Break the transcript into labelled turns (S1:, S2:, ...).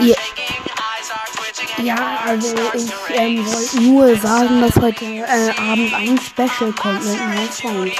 S1: Ja, ja also ich ähm, wollte nur sagen, dass heute äh, Abend ein Special kommt mit meinem Freund.